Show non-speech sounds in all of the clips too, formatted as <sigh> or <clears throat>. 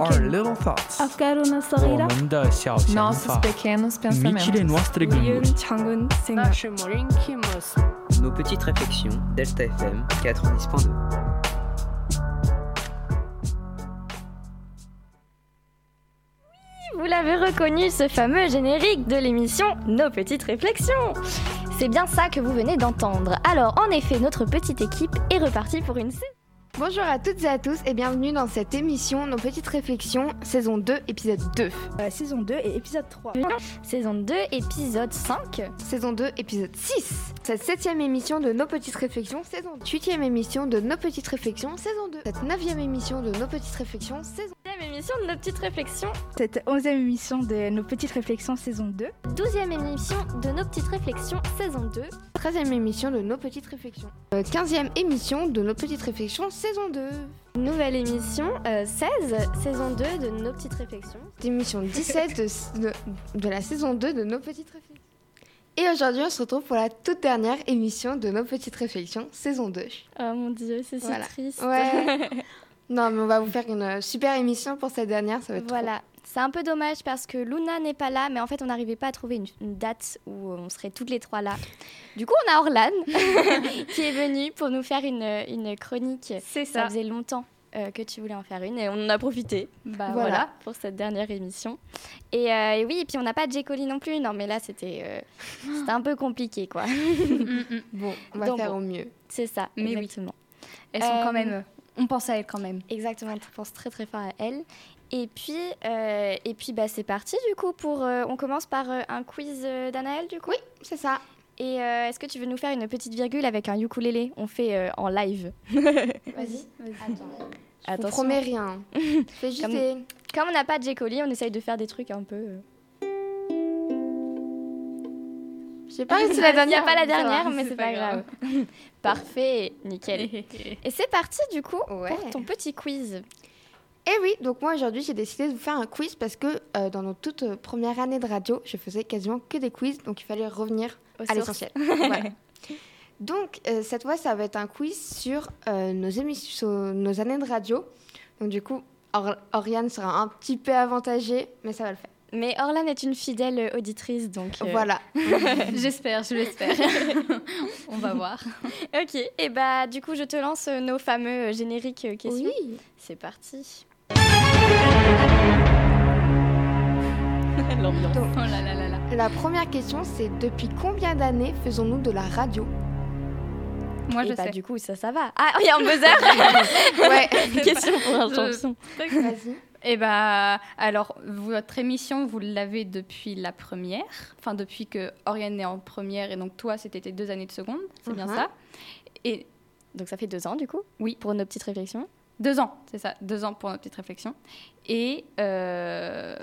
Our little thoughts. E Nos petites réflexions, Delta FM Vous l'avez reconnu, ce fameux générique de l'émission Nos petites réflexions. C'est bien ça que vous venez d'entendre. Alors, en effet, notre petite équipe est repartie pour une Bonjour à toutes et à tous et bienvenue dans cette émission Nos petites réflexions, saison 2, épisode 2. Euh, saison 2 et épisode 3. Saison 2, épisode 5. Saison 2, épisode 6. Cette septième émission de Nos petites réflexions, saison 2. Huitième émission de Nos petites réflexions, saison 2. Cette neuvième émission de Nos petites réflexions, saison Deuxième émission de Nos petites réflexions. Cette onzième émission de nos petites réflexions saison 2. Douzième émission de Nos petites réflexions, saison 2. 13e émission de Nos petites réflexions. Euh, 15e émission de Nos petites réflexions, saison 2. Nouvelle émission, euh, 16, saison 2 de Nos petites réflexions. Émission 17 de, de- de la saison 2 de Nos petites réflexions. Et aujourd'hui, on se retrouve pour la toute dernière émission de Nos petites réflexions, saison 2. Oh mon dieu, c'est si Voilà. triste. Ouais. <laughs> non, mais on va vous faire une super émission pour cette dernière, ça va être trop. C'est un peu dommage parce que Luna n'est pas là, mais en fait, on n'arrivait pas à trouver une, une date où on serait toutes les trois là. Du coup, on a Orlan <laughs> qui est venu pour nous faire une, une chronique. C'est Ça faisait longtemps euh, que tu voulais en faire une et on en a profité. Bah Voilà. voilà, pour cette dernière émission. Et, euh, et oui, et puis on n'a pas de J. non plus. Non, mais là, c'était euh, <gasps> c'était un peu compliqué, quoi. Bon, on va Donc faire bon. au mieux. C'est ça, Mais oui. exactement. Elles sont Euh, quand même... On pense à elles quand même. Exactement, tu penses très très fort à elle. Et puis, euh, et puis bah, c'est parti du coup pour... euh, on commence par euh, un quiz euh, d'Anaël du coup? Oui, c'est ça. Et euh, est-ce que tu veux nous faire une petite virgule avec un ukulélé? On fait euh, en live. <laughs> Vas-y. Attends. <laughs> Je promets rien. <laughs> Fais juste Comme- on n'a pas de J. Coli, on essaye de faire des trucs un peu... euh, J'ai pas Il la n'y a dernière. pas la dernière, mais c'est pas grave. Parfait, nickel. Et c'est parti du coup Ouais. pour ton petit quiz. Et oui, donc moi aujourd'hui j'ai décidé de vous faire un quiz parce que euh, dans notre toute euh, première année de radio, je faisais quasiment que des quiz, donc il fallait revenir Aux à l'essentiel. Voilà. <laughs> Donc euh, cette fois, ça va être un quiz sur nos émissions, nos années de radio. Donc du coup, Or- Oriane sera un petit peu avantagée, mais ça va le faire. Mais Orlan est une fidèle auditrice, donc... euh, Voilà. <laughs> <laughs> J'espère, je l'espère. On va voir. Ok, et bah du coup je te lance nos fameux génériques questions. Oui. C'est parti. Donc, Oh là là là là. la première question, c'est depuis combien d'années faisons-nous de la radio? Moi, et je bah sais. du coup ça, ça va. Ah, il y a un buzzer <laughs> Ouais. <laughs> Question pour un Je- champion. Vas-y. Eh bah, alors, votre émission, vous l'avez depuis la première. Enfin, depuis que Oriane est en première et donc toi, c'était tes deux années de seconde. C'est bien Mhm. ça. Et Donc ça fait deux ans du coup Oui. Pour nos petites réflexions? deux ans, c'est ça. Deux ans pour notre petite réflexion. Et... euh,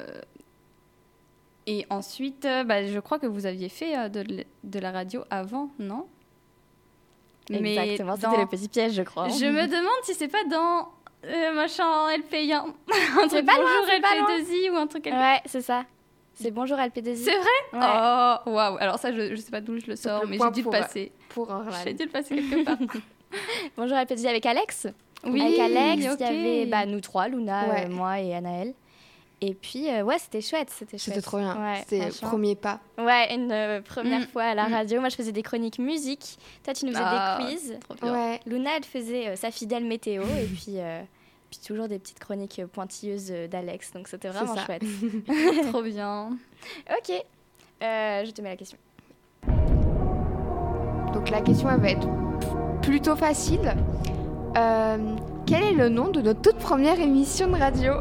Et ensuite, euh, bah, je crois que vous aviez fait euh, de, de la radio avant, non? Exactement, dans- c'était le petit piège je crois. Je me demande si c'est pas dans euh, machin LP1, un <laughs> truc pas bonjour c'est pas loin. LP2I ou un truc LP. Ouais, c'est ça. C'est bonjour LP2I. C'est vrai? Ouais. Oh, waouh. Alors ça, je, je sais pas d'où je le sors, mais j'ai dû le pour, euh, passer. Pour. J'ai dû le passer quelque part. <laughs> <laughs> Bonjour LP2I avec Alex. oui, avec Alex, ok. il y avait bah, nous trois, Luna, Ouais. euh, moi et Anaël. Et puis, euh, ouais, c'était chouette, c'était chouette. C'était trop bien. Ouais, C'était premier pas. Ouais, une euh, première Mm. fois à la Mm. radio. Moi, je faisais des chroniques musique. Toi, tu nous faisais Ah, des quiz. Trop bien. Ouais. Luna, elle faisait euh, sa fidèle météo. et puis, euh, puis toujours des petites chroniques pointilleuses d'Alex. Donc, c'était vraiment chouette. <laughs> trop bien. ok. Euh, je te mets la question. Donc la question elle va être plutôt facile. Euh, quel est le nom de notre toute première émission de radio?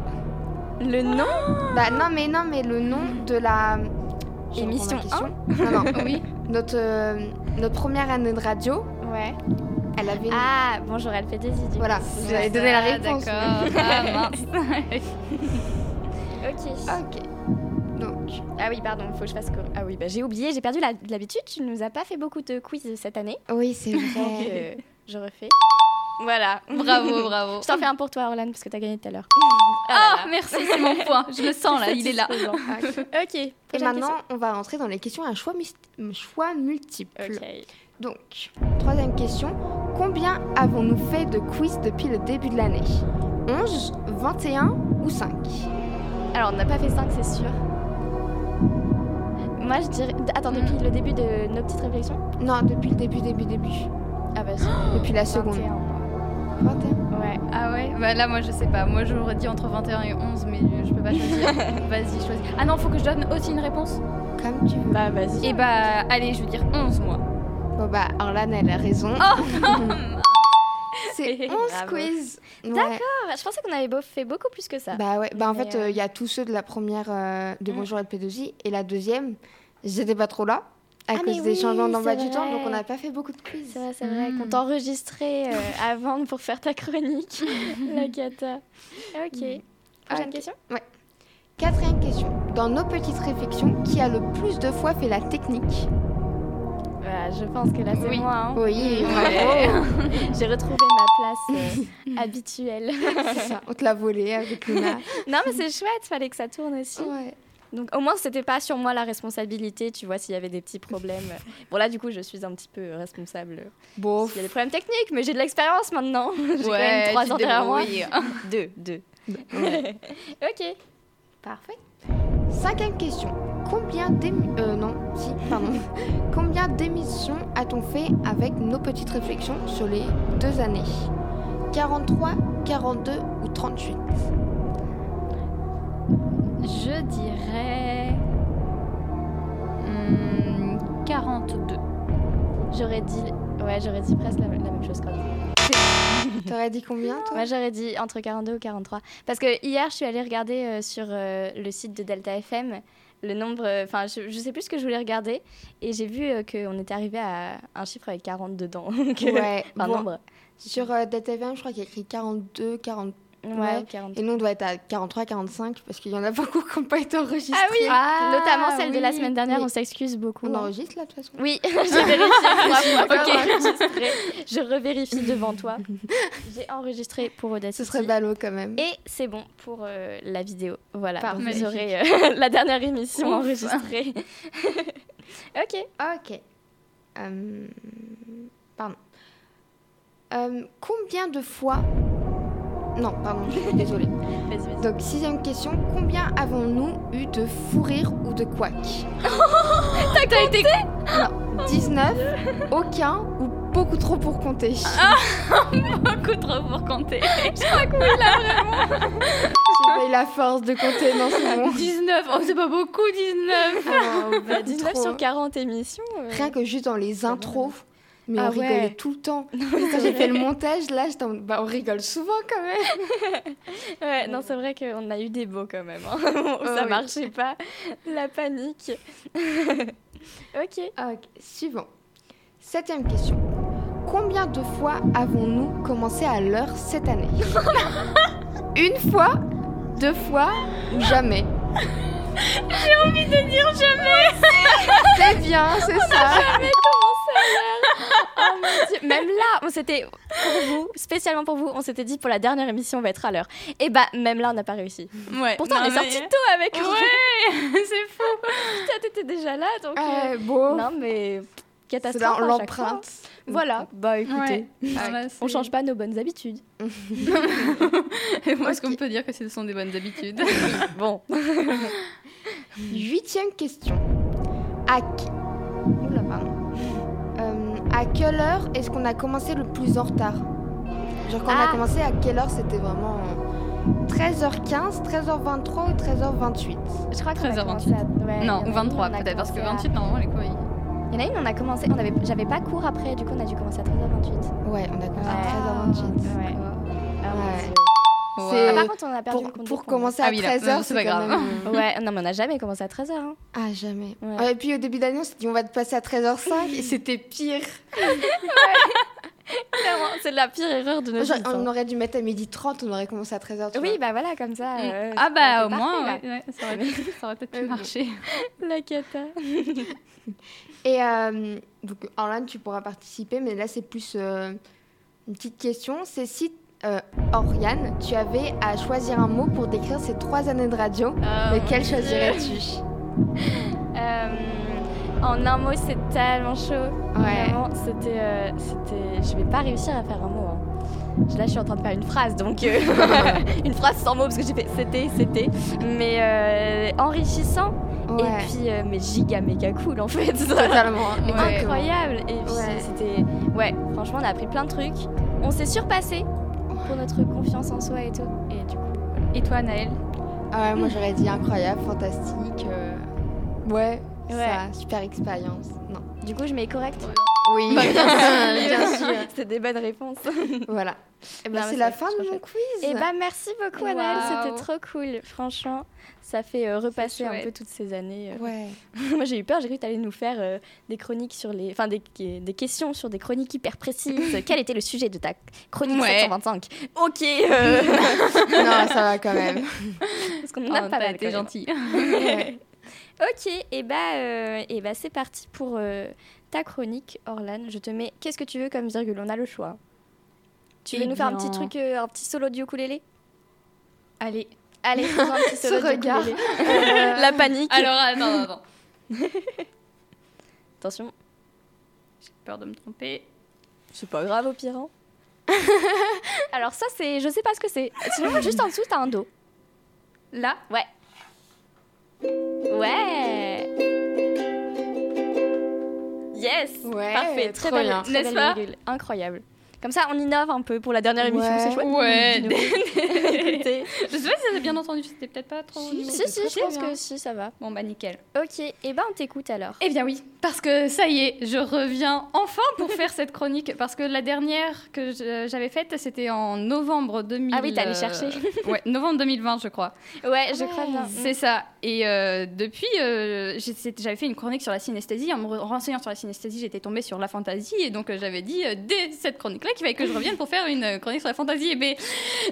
Le nom Bah non mais non mais le nom de la Je Émission. Non non. <laughs> Oui. Notre euh, notre première année de radio, Ouais. elle avait une- Ah, bonjour LP2I. du coup. voilà, C'est vous avez ça. donné la Ah, réponse. D'accord. Ah, mince. <laughs> Ok. Ok. Donc Ah oui, pardon, faut que je fasse. Ah oui, bah, j'ai oublié, j'ai perdu la- l'habitude. Tu nous as pas fait beaucoup de quiz cette année. oui c'est <laughs> Donc, vrai. euh, je refais. Voilà. bravo, <laughs> bravo. Je t'en fais un pour toi, Orlan, parce que t'as gagné tout à l'heure. Ah, merci, c'est mon point. Je le sens là, <laughs> il est là. ok. Et maintenant on va rentrer dans les questions à choix, choix multiples. question. Ok. Donc, troisième question. Combien avons-nous fait de quiz depuis le début de l'année? 11, 21 ou 5 Alors, on n'a pas fait 5, c'est sûr. Moi, je dirais. Attends, depuis le début de nos petites réflexions? Non, depuis le début, début, début. Ah bah, Depuis la seconde. 21, moi. 21 Ouais. Ah ouais? Bah là, moi, je sais pas. Moi, j'aurais dit entre 21 et 11, mais je peux pas choisir. <laughs> Vas-y, choisis. Ah non, faut que je donne aussi une réponse Comme tu veux. Bah, vas-y. Et bah, allez, je veux dire 11, moi. Bon bah, Orlan, elle a raison. <laughs> <laughs> C'est 11 Bravo. quiz. Ouais. D'accord, je pensais qu'on avait beau- fait beaucoup plus que ça. Bah ouais, bah en fait, il euh, y a tous ceux de la première euh, de Mm. Bonjour LP2I et la deuxième, j'étais pas trop là à Ah, cause des oui, changements d'emploi du temps, donc vrai. on n'a pas fait beaucoup de quiz. C'est vrai, c'est vrai, Mm. qu'on t'a enregistré euh, avant pour faire ta chronique. <laughs> La cata. Ok. Prochaine Ok. question? Quatrième question. Dans nos petites réflexions, qui a le plus de fois fait la technique? Bah, Je pense que là, c'est Oui. moi. hein. Oui, Ouais. bravo. <laughs> J'ai retrouvé ma place euh, habituelle. <laughs> C'est ça, on te l'a volé avec Luna. non, mais c'est chouette, fallait que ça tourne aussi. Ouais. Donc, au moins, c'était pas sur moi la responsabilité, tu vois, s'il y avait des petits problèmes. Bon, là, du coup, je suis un petit peu responsable. Bon, Il y a des problèmes techniques, mais j'ai de l'expérience maintenant. <laughs> j'ai quand même Ouais, trois ans derrière moi. <laughs> Deux, deux. ouais. <laughs> ok. parfait. Cinquième question. Combien d'émissions... Euh, non, si, pardon. Combien d'émissions a-t-on fait avec nos petites réflexions sur les deux années? 43, 42 ou 38 Je dirais. hmm, 42. J'aurais dit, ouais, j'aurais dit presque la, la même chose quand même. <laughs> T'aurais dit combien, toi? Moi, j'aurais dit entre 42 ou 43. Parce que hier, je suis allée regarder euh, sur euh, le site de Delta FM le nombre. euh, Enfin, je, je sais plus ce que je voulais regarder. Et j'ai vu euh, qu'on était arrivé à un chiffre avec 40 dedans. <laughs> Ouais, bon, nombre. Sur euh, DTFM, je crois qu'il y a écrit 42, 40. Ouais, Ouais. 40. Et nous, on doit être à 43, 45 parce qu'il y en a beaucoup qui n'ont pas été enregistrés. Ah oui, Ah, notamment celle de la semaine dernière, oui. on s'excuse beaucoup. On hein. enregistre là, de toute façon Oui, <laughs> j'ai vérifié <laughs> trois fois. Ok. qu'on enregistrait. <laughs> Je revérifie devant toi. J'ai enregistré pour Audacity. Ce serait ballot quand même. Et c'est bon pour euh, la vidéo. Voilà, Parfait. vous aurez euh, la dernière émission Ouf. enregistrée. ok. Ok. Euh, Pardon. Euh, combien de fois. Non, pardon, je suis désolée. Vas-y, vas-y. Donc, sixième question. Combien avons-nous eu de fou rire ou de couac? <laughs> T'as été. Non, 19, aucun ou beaucoup trop pour compter? <laughs> beaucoup trop pour compter. J'ai pas eu la force de compter, non, c'est bon. 19. Oh, c'est pas beaucoup, 19. Oh, Bah, beaucoup 19 trop. sur 40 émissions. euh, Rien que juste dans les intros. Mais Ah on rigolait ouais. tout le temps. <laughs> Quand j'ai fait le montage, là, j'étais en mode, bah, on rigole souvent quand même. <laughs> Ouais, non, c'est vrai qu'on a eu des beaux quand même. hein. <laughs> Oh, Ça oui. marchait pas. La panique. ok. Ok, suivant. Septième question. Combien de fois avons-nous commencé à l'heure cette année? Une fois, deux fois ou jamais J'ai envie de dire jamais. C'est bien, c'est ça. Jamais commencé. <laughs> Oh mon Dieu. Même là, on s'était pour vous, spécialement pour vous, on s'était dit pour la dernière émission on va être à l'heure. Et bah même là on n'a pas réussi. Ouais. Pourtant non, on est mais- sorti tôt avec. Ouais, <laughs> c'est fou. Toi t'étais déjà là donc. euh, Euh, bon, Non mais c'est catastrophe. l'empreinte. Voilà. Bah écoutez, Ouais. Ah, bah, on change pas nos bonnes habitudes. <laughs> Et moi, est-ce qu'on peut dire que ce sont des bonnes habitudes Bon. Huitième question. À, qui- à quelle heure est-ce qu'on a commencé le plus en retard Genre quand on Ah. a commencé, à quelle heure c'était vraiment euh, 13h15, 13h23 ou 13h28 Je crois a 13h28. commencé à... ouais, Non, ou une, 23 on a peut-être, parce que commencé à- 28, normalement, les cours, ils- Il y en a une, on a commencé, on avait, j'avais pas cours après, du coup on a dû commencer à 13h28. Ouais, on a commencé Ouais. à 13h28. Ouais. Ah, mon Ouais. Dieu. C'est- Ah, par contre, on a perdu Pour, le compte pour commencer Ah à oui, là, 13h, non, c'est pas grave. même, euh, <laughs> Ouais, non, mais on n'a jamais commencé à 13h. Hein. Ah, jamais. Ouais. Ouais, et puis au début d'année, on s'est dit on va te passer à 13h05 et <laughs> c'était pire. Clairement, c'est la pire erreur de notre Genre, vie. on aurait dû mettre à 12h30, on aurait commencé à 13h. tu Oui, vois. bah voilà, comme ça. euh, Ah bah au moins, parfait, ouais, ouais, ça aurait, <laughs> ça aurait peut-être pu marcher. La cata. Et euh, donc, Orlan, tu pourras participer, mais là, c'est plus euh, une petite question. C'est si, euh, Oriane, tu avais à choisir un mot pour décrire ces trois années de radio, Oh lequel choisirais-tu <laughs> Euh, En un mot, c'est tellement chaud. Ouais. Vraiment, c'était, euh, c'était. Je vais pas réussir à faire un mot. hein. Là, je suis en train de faire une phrase, donc euh, <laughs> une phrase sans mots parce que j'ai fait c'était, c'était, mais euh, enrichissant Ouais. et puis euh, mais giga méga cool en fait. Totalement. <laughs> Ouais. incroyable. Et puis Ouais. c'était ouais, franchement, on a appris plein de trucs. On s'est surpassé pour notre confiance en soi et tout. Et du coup, Et toi, Naël? Ah ouais, moi j'aurais dit incroyable, fantastique. euh, Ouais, Ouais. ça, super expérience. Non. du coup, je mets correct? Oui, Bah, <laughs> bien sûr. C'est des bonnes réponses. Voilà. Et ben Non, mais c'est la fin de mon quiz. Et bah merci beaucoup Waouh. c'était trop cool. Franchement, ça fait euh, repasser un peu toutes ces années. euh. Ouais. <laughs> Moi j'ai eu peur, j'ai cru que tu allais nous faire euh, des chroniques sur les. Enfin des, des questions sur des chroniques hyper précises. <laughs> Quel était le sujet de ta chronique Ouais. 725 Ok euh, non, ça va quand même. Parce qu'on en a Oh, pas mal. même. gentil. Ouais. Ok, et bah, euh, et bah c'est parti pour euh, ta chronique, Orlan. Je te mets. Qu'est-ce que tu veux comme virgule On a le choix. Tu veux Eh nous faire un petit truc, euh, un petit solo du ukulélé? Allez. Allez, <laughs> un petit Ce solo du regard. ukulélé. La panique. Alors, attends, attends. <laughs> Attention, J'ai peur de me tromper. c'est pas grave au pire. hein. <laughs> Alors ça c'est, je sais pas ce que c'est. Sinon juste en dessous t'as un do. Là? Ouais. Ouais. Ouais, Parfait. Très trop belle, bien. très N'est-ce belle pas virgule. Incroyable. Comme ça, on innove un peu pour la dernière émission. Ouais. C'est chouette. Ouais. <laughs> Écoutez. Je sais pas si j'ai bien entendu, c'était peut-être pas trop. Si, si, je pense bien. que si, ça va. Bon, bah nickel. Ok, et ben on t'écoute alors. Eh bien oui, parce que ça y est, je reviens enfin pour faire cette chronique, parce que la dernière que j'avais faite, c'était en novembre 2000. Ah oui, t'es allée euh, chercher. <laughs> Ouais, novembre 2020, je crois. Ouais, je Ouais. crois bien. C'est ça. Et euh, depuis, euh, j'avais fait une chronique sur la synesthésie. En me re- renseignant sur la synesthésie, j'étais tombée sur la fantaisie. Et donc, euh, j'avais dit, euh, dès cette chronique-là, qu'il fallait que je revienne pour faire une euh, chronique sur la fantaisie. Et ben,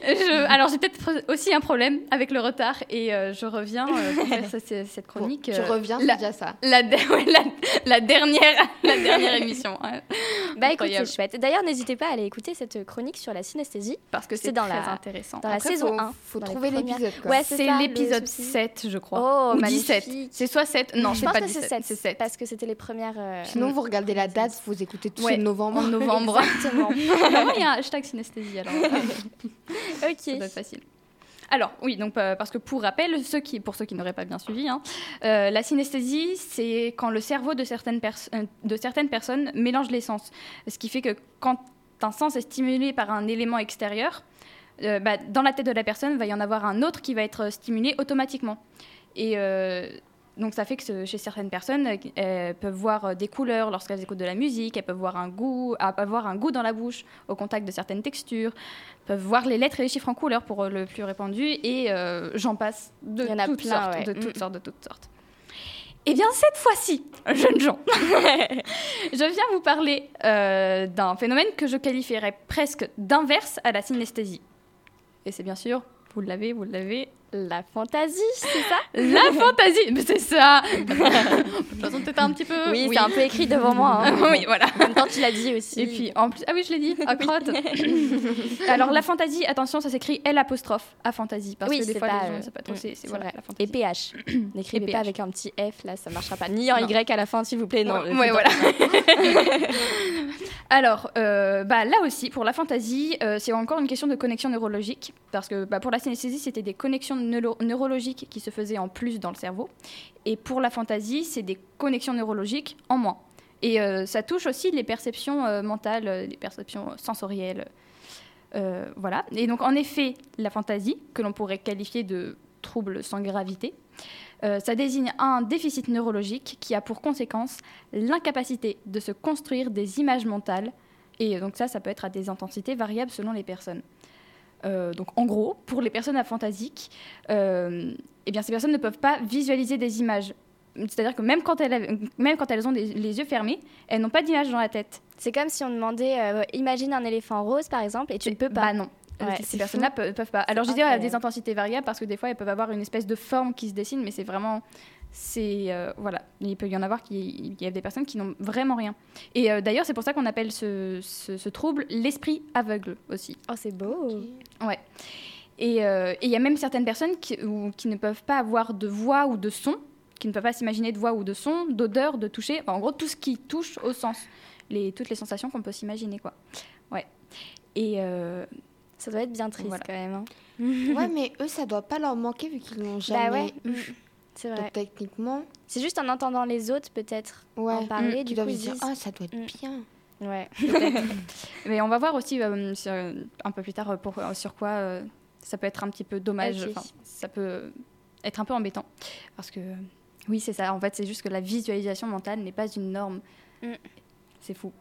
je- alors, j'ai peut-être aussi un problème avec le retard. Et euh, je reviens euh, pour faire cette, chronique. tu euh, reviens, la- c'est déjà ça. la, de- ouais, la, la dernière, la dernière émission. hein. Bah écoute, c'est chouette. D'ailleurs, n'hésitez pas à aller écouter cette chronique sur la synesthésie Parce que C'est dans très la- intéressant. dans la saison faut, 1. Faut trouver l'épisode. Ouais, c'est l'épisode souci. 7, je crois. Oh, Ou 17. magnifique. C'est soit 7. Non, je c'est pense pas que c'est 17. 7. C'est 7. Parce que c'était les premières. euh, Sinon, vous regardez la date, vous écoutez tout Ouais, en novembre. En <laughs> novembre. Exactement. <laughs> <laughs> Normalement, il y a un hashtag synesthésie, alors <laughs> ça doit ok. être facile. Alors, oui, donc, euh, parce que pour rappel, ceux qui, pour ceux qui n'auraient pas bien suivi, hein, euh, la synesthésie, c'est quand le cerveau de certaines, euh, de certaines personnes mélange les sens. Ce qui fait que quand un sens est stimulé par un élément extérieur, bah, dans la tête de la personne, il va y en avoir un autre qui va être stimulé automatiquement. Et donc ça fait que chez certaines personnes, euh, elles peuvent voir euh, des couleurs lorsqu'elles écoutent de la musique, elles peuvent voir un goût, avoir un goût dans la bouche au contact de certaines textures, peuvent voir les lettres et les chiffres en couleur pour euh, le plus répandu, et euh, j'en passe de Il y en a toutes plein, sortes, ouais. de Mm. toutes sortes, de toutes sortes. Eh bien, cette fois-ci, jeunes gens, <laughs> je viens vous parler euh, d'un phénomène que je qualifierais presque d'inverse à la synesthésie. Et c'est bien sûr, vous l'avez, vous l'avez, La fantaisie, c'est ça? La fantaisie. Mais c'est ça. De toute façon, peut-être un petit peu. Oui, c'est un peu écrit devant moi. hein. <laughs> oui, voilà. En même temps, tu l'as dit aussi. Et puis en plus, ah oui, je l'ai dit, à crotte. <laughs> Alors la fantaisie, attention, ça s'écrit L apostrophe à fantaisie parce Oui, que des c'est fois pas, les gens euh, ne savent pas trop. mm, C'est voilà vrai. la Et fantaisie. PH. <clears throat> N'écrivez Et pas avec un petit F, là, ça marchera pas. Ni en Non. Y à la fin, s'il vous plaît. Non, Ouais, faut ouais, pas- voilà. <laughs> Alors, euh, bah, là aussi, pour la fantaisie, euh, c'est encore une question de connexion neurologique. Parce que bah, pour la synesthésie, c'était des connexions neuro- neurologiques qui se faisaient en plus dans le cerveau. Et pour la fantaisie, c'est des connexions neurologiques en moins. Et euh, ça touche aussi les perceptions euh, mentales, euh, les perceptions sensorielles. Voilà. Et donc, en effet, la fantaisie, que l'on pourrait qualifier de trouble sans gravité, ça désigne un déficit neurologique qui a pour conséquence l'incapacité de se construire des images mentales. Et donc ça, ça peut être à des intensités variables selon les personnes. Euh, donc en gros, pour les personnes aphantasiques, euh, eh bien, ces personnes ne peuvent pas visualiser des images. C'est-à-dire que même quand elles, même quand elles ont des- les yeux fermés, elles n'ont pas d'image dans la tête. C'est comme si on demandait, euh, imagine un éléphant rose, par exemple, et tu ne peux pas. Bah non. Ouais, ces personnes-là pe- peuvent pas. Alors je dis à des intensités variables parce que des fois elles peuvent avoir une espèce de forme qui se dessine, mais c'est vraiment, c'est euh, voilà, il peut y en avoir qui, il y a des personnes qui n'ont vraiment rien. Et euh, d'ailleurs c'est pour ça qu'on appelle ce, ce- ce trouble l'esprit aveugle aussi. Oh, c'est beau. Ouais. Et euh, et il y a même certaines personnes qui, ou- qui ne peuvent pas avoir de voix ou de son, qui ne peuvent pas s'imaginer de voix ou de son, d'odeur, de toucher, enfin, en gros tout ce qui touche au sens. les, toutes les sensations qu'on peut s'imaginer, quoi. Ouais. Et euh, Ça doit être bien triste Voilà. quand même. hein. Ouais, <laughs> mais eux, ça doit pas leur manquer vu qu'ils jamais Bah ouais, eu. mm, c'est vrai. Donc techniquement, C'est juste en entendant les autres peut-être ouais. en parler, Ils du doivent coup ils dire, ah, ça doit être Mm. bien. Ouais. <laughs> <laughs> Mais on va voir aussi euh, sur- un peu plus tard euh, pour, euh, sur quoi euh, ça peut être un petit peu dommage, ça peut être un peu embêtant. Parce que, oui, c'est ça, en fait, c'est juste que la visualisation mentale n'est pas une norme. Mm. C'est fou.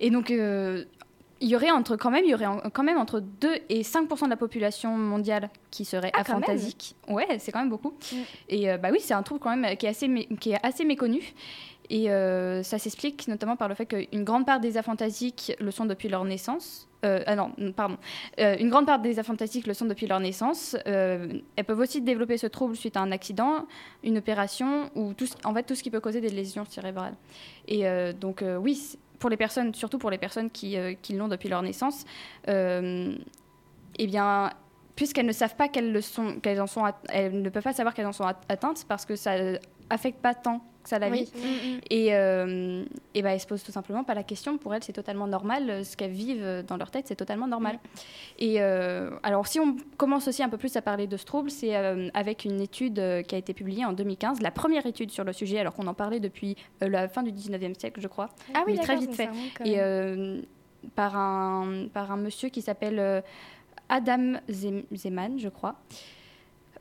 Et donc, euh, il y aurait entre, quand même, il y aurait quand même entre 2 et 5 de la population mondiale qui serait Ah, aphantasique. Ouais, c'est quand même beaucoup. Mm. Et euh, bah oui, c'est un trouble quand même qui est assez, qui est assez méconnu. Et euh, ça s'explique notamment par le fait qu'une grande part des aphantasiques le sont depuis leur naissance. Euh, ah non, pardon. Une grande part des aphantasiques le sont depuis leur naissance. Elles peuvent aussi développer ce trouble suite à un accident, une opération ou tout ce, en fait tout ce qui peut causer des lésions cérébrales. Et donc oui, pour les personnes, surtout pour les personnes qui, euh, l'ont depuis leur naissance, euh, eh bien puisqu'elles ne savent pas qu'elles le sont, en sont, elles ne peuvent pas savoir qu'elles en sont at- atteintes parce que ça euh, affecte pas tant ça la vie. Oui. Mm, mm. Et, euh, et ben, elles se posent tout simplement pas la question. Pour elles, c'est totalement normal. euh, Ce qu'elles vivent euh, dans leur tête, c'est totalement normal. Et euh, alors, si on commence aussi un peu plus à parler de ce trouble, c'est euh, avec une étude qui a été publiée en 2015, la première étude sur le sujet, alors qu'on en parlait depuis la fin du 19e siècle, je crois. Ah oui, Mais très vite fait. Et par, un, par un monsieur qui s'appelle Adam Zem- Zeman, je crois.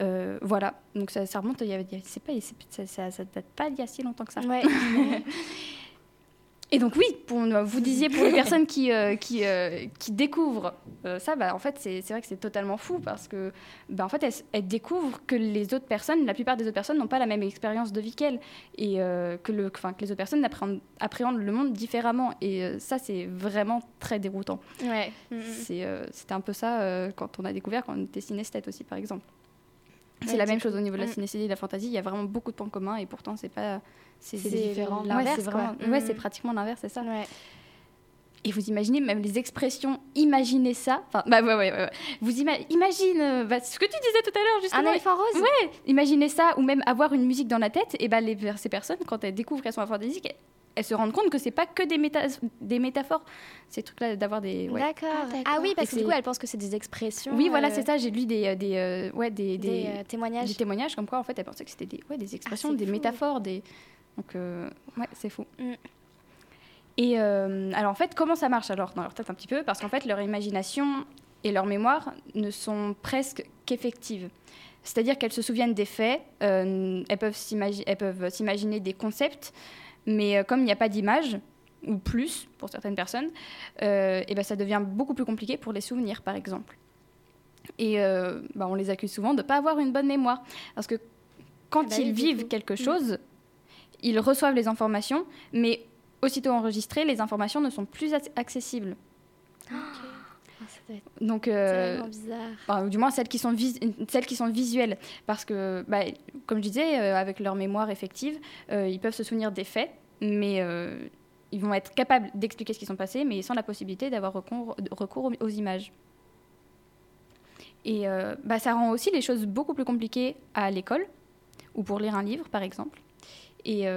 Euh, voilà, donc ça, ça remonte, il y a- il y a- c'est pas, ça, ça, ça date pas il y a si longtemps que ça. Ouais. <laughs> Et donc oui, pour, vous disiez pour les <laughs> personnes qui, euh, qui, euh, qui découvrent euh, ça, bah, en fait c'est vrai que c'est totalement fou parce que bah, en fait elles, elles découvrent que les autres personnes, la plupart des autres personnes n'ont pas la même expérience de vie qu'elles et que, le, enfin, que les autres personnes appréhendent, appréhendent le monde différemment et ça c'est vraiment très déroutant. ouais. C'était un peu ça quand on a découvert quand on était synesthète aussi par exemple. C'est Ouais, la même chose au niveau de la Mm. synesthésie et de la fantaisie, il y a vraiment beaucoup de points communs et pourtant c'est pas... C'est différent. Ouais, l'inverse, vraiment- ouais, Mm. c'est pratiquement l'inverse, c'est ça. Ouais. Et vous imaginez même les expressions, imaginez ça. Enfin, bah ouais, ouais, ouais. ouais. Vous ima- imagine euh, bah, ce que tu disais tout à l'heure, Un justement. éléphant rose Ouais, imaginez ça, ou même avoir une musique dans la tête. Et ben les, ces personnes, quand elles découvrent qu'elles sont aphantasiques, elles, elles se rendent compte que c'est pas que des, méta- des métaphores. Ces trucs-là, d'avoir des. ouais. D'accord. Ah, Ah, oui, parce que du coup, elle pense que c'est des expressions. Oui, voilà, euh, c'est ça. J'ai lu des, euh, des, euh, ouais, des, Des, des, euh, témoignages. des témoignages comme quoi, en fait, elles pensaient que c'était des, ouais, des expressions, c'est des fou. métaphores. Des... Donc, euh, ouais, c'est fou. Mm. Et euh, alors, en fait, comment ça marche alors dans leur tête un petit peu? Parce qu'en fait, leur imagination et leur mémoire ne sont presque qu'effectives. C'est-à-dire qu'elles se souviennent des faits, euh, elles peuvent s'imagi- elles peuvent s'imaginer des concepts, mais euh, comme il n'y a pas d'image, ou plus pour certaines personnes, euh, et ben ça devient beaucoup plus compliqué pour les souvenirs, par exemple. Et euh, bah, on les accuse souvent de ne pas avoir une bonne mémoire. Parce que quand Ah bah ils vivent quelque chose, ils reçoivent les informations, mais aussitôt enregistrées, les informations ne sont plus ac- accessibles. Donc, euh, bizarre. Du moins celles qui sont, vis- celles qui sont visuelles. Parce que, bah, comme je disais, euh, avec leur mémoire effective, euh, ils peuvent se souvenir des faits, mais ils vont être capables d'expliquer ce qui sont passés, mais sans la possibilité d'avoir recours, recours aux, images. Et bah, ça rend aussi les choses beaucoup plus compliquées à l'école, ou pour lire un livre, par exemple. Et,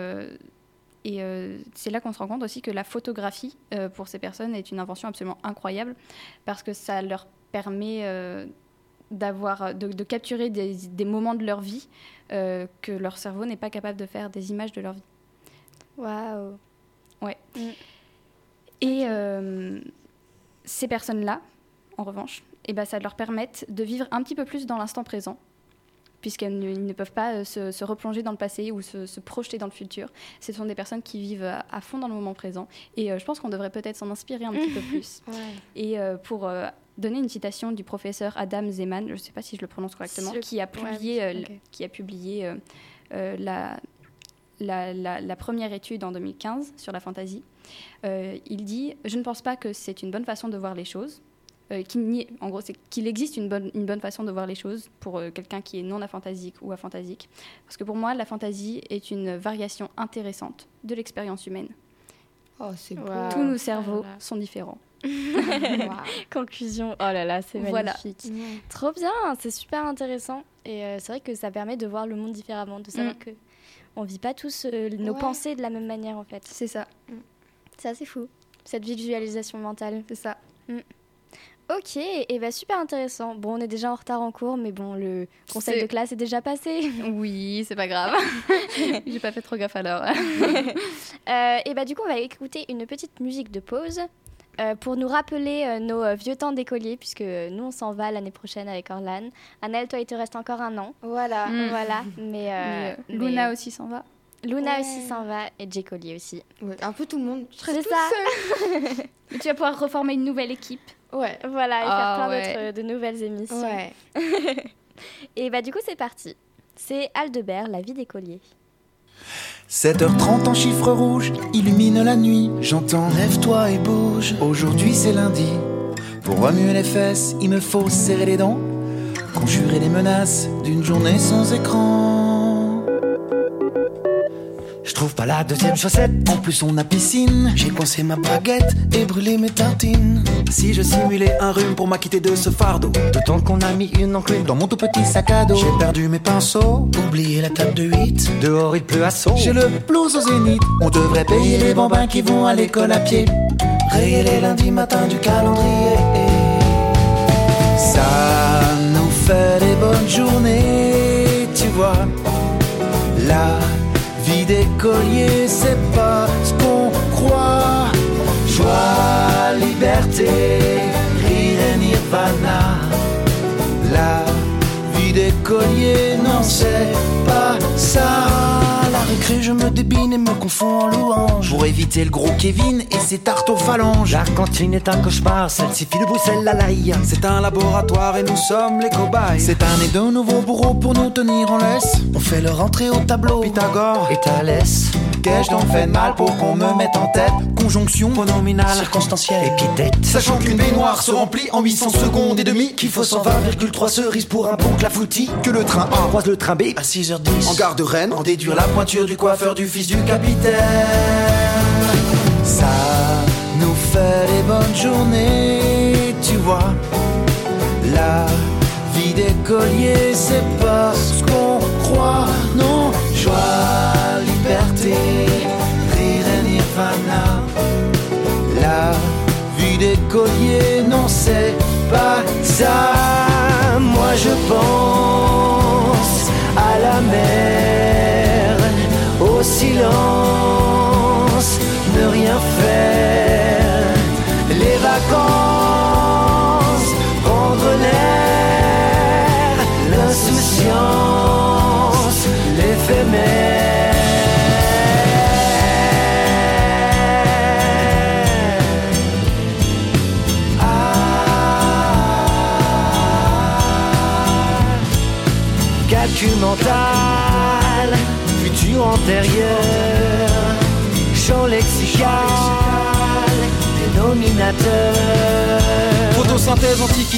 et euh, c'est là qu'on se rend compte aussi que la photographie, euh, pour ces personnes, est une invention absolument incroyable, parce que ça leur permet euh, d'avoir, de, de capturer des, des moments de leur vie que leur cerveau n'est pas capable de faire, des images de leur vie. Waouh. Et euh, ces personnes-là, en revanche, eh ben, ça leur permet de vivre un petit peu plus dans l'instant présent, puisqu'elles ne, peuvent pas euh, se, se replonger dans le passé ou se, se projeter dans le futur. Ce sont des personnes qui vivent à, à fond dans le moment présent. Et euh, je pense qu'on devrait peut-être s'en inspirer un petit peu <laughs> plus. Ouais. Et euh, pour euh, donner une citation du professeur Adam Zeman, je ne sais pas si je le prononce correctement, qui a publié, ouais, euh, qui a publié euh, euh, la, la, la- la première étude en 2015 sur la fantaisie. Euh, il dit Je ne pense pas que c'est une bonne façon de voir les choses. Euh, qu'il n'y ait- en gros, c'est qu'il existe une bonne, une bonne façon de voir les choses pour euh, quelqu'un qui est non aphantasique ou aphantasique. Parce que pour moi, la fantaisie est une variation intéressante de l'expérience humaine. Oh, c'est. Wow. Tous nos cerveaux sont différents. <laughs> Conclusion. Oh là là, c'est Voilà. magnifique. Trop bien, c'est super intéressant. Et euh, c'est vrai que ça permet de voir le monde différemment, de savoir Mm. que on vit pas tous euh, nos Ouais. pensées de la même manière en fait. C'est ça. C'est assez fou. cette visualisation mentale. C'est ça. Ok, et bah super intéressant. Bon, on est déjà en retard en cours, mais bon, le conseil de classe est déjà passé. <laughs> Oui, c'est pas grave. <laughs> J'ai pas fait trop gaffe alors. <laughs> Euh, et bah du coup, on va écouter une petite musique de pause euh, pour nous rappeler euh, nos euh, vieux temps d'écoliers, puisque euh, nous, on s'en va l'année prochaine avec Orlan. Annelle, toi, il te reste encore un an. Voilà. Mm. Voilà, mais, euh, Mais, euh, mais- Luna aussi s'en va. Luna Ouais. aussi s'en va et Jay Collier aussi. Ouais, un peu tout le monde. Je serai toute ça. seule. Tu vas pouvoir reformer une nouvelle équipe. Ouais. Voilà, et Ah, faire plein ouais. d'autres de nouvelles émissions. Ouais. <laughs> Et bah du coup, c'est parti. C'est Aldebert, la vie d'écolier. 7h30 en chiffre rouge illumine la nuit. J'entends Lève-toi et bouge. Aujourd'hui c'est lundi. Pour remuer les fesses, il me faut serrer les dents. Conjurer les menaces d'une journée sans écran. Je trouve pas la deuxième chaussette, en plus on a piscine. J'ai coincé ma baguette et brûlé mes tartines. Si je simulais un rhume pour m'acquitter de ce fardeau, d'autant qu'on a mis une enclume dans mon tout petit sac à dos. J'ai perdu mes pinceaux, oublié la table de 8. Dehors il pleut à saut. J'ai le blues au zénith. On devrait payer les bambins qui vont à l'école à pied. Rayer les lundis matins du calendrier. Ça nous fait des bonnes journées, tu vois. Vie d'écolier, c'est pas ce qu'on croit. Joie, liberté, rire et nirvana. La vie d'écolier, non, c'est pas ça. La je me débine et me confonds en louange. Pour éviter le gros Kevin et ses tartes aux phalanges. La cantine est un cauchemar, celle-ci file de Bruxelles à l'ail. C'est un laboratoire et nous sommes les cobayes. C'est un et de nouveaux bourreaux pour nous tenir en laisse. On fait leur entrée au tableau. Pythagore et Thalès. Qu'ai-je donc fait de mal pour qu'on me mette en tête Conjonction, pronominale, circonstancielle, épithète. Sachant qu'une baignoire se remplit en 800 secondes et demie. Qu'il faut 120,3 cerises pour un bon clafoutis. Que le train A croise le train B à 6h10. En gare de Rennes, en déduire la pointure du coiffeur du fils du capitaine. Ça nous fait des bonnes journées, tu vois. La vie d'écolier, c'est pas ce qu'on croit. Non, joie, liberté, rire et. La vie d'écolier, non, c'est pas ça. Moi, je pense à la mer, au silence, ne rien faire. Les vacances,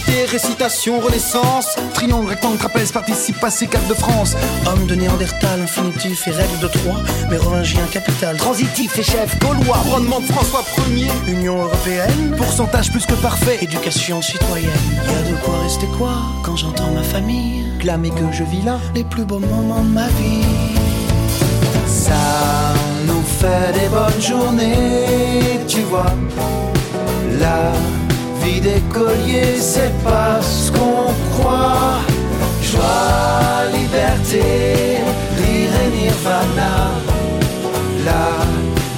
Antiquité, récitation, renaissance. Triangle, rectangle, trapèze, participe passé, carte de France. Homme de Néandertal, infinitif et règle de Troie, mérongien capital, transitif et chef gaulois, Couronnement de François 1er. Union européenne, Pourcentage plus que parfait. éducation citoyenne. Y a de quoi rester quoi quand j'entends ma famille Clamer que je vis là. les plus beaux moments de ma vie. Ça nous fait des bonnes journées, tu vois. La vie d'écolier, c'est pas ce qu'on croit. Joie, liberté, rire et nirvana. La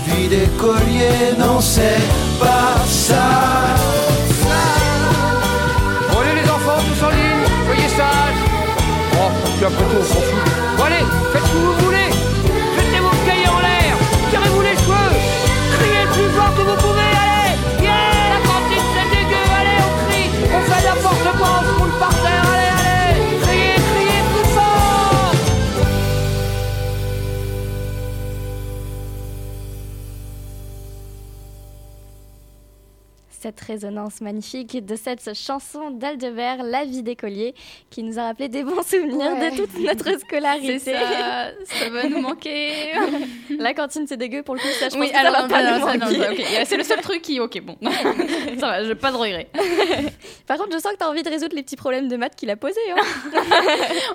vie d'écolier, non, c'est pas ça. Bon les enfants, tous en ligne, soyez sages. Oh, c'est un peu résonance magnifique de cette chanson d'Aldebert, La vie d'écolier, qui nous a rappelé des bons souvenirs Ouais. de toute notre <laughs> scolarité. Ça, ça va nous manquer. <laughs> La cantine, c'est dégueu pour le coup, ça, je pense que ça va non, pas non, nous. C'est le seul truc qui, ok, bon, <laughs> ça va, j'ai pas de regret. Par contre, je sens que tu as envie de résoudre les petits problèmes de maths qu'il a posés. Hein.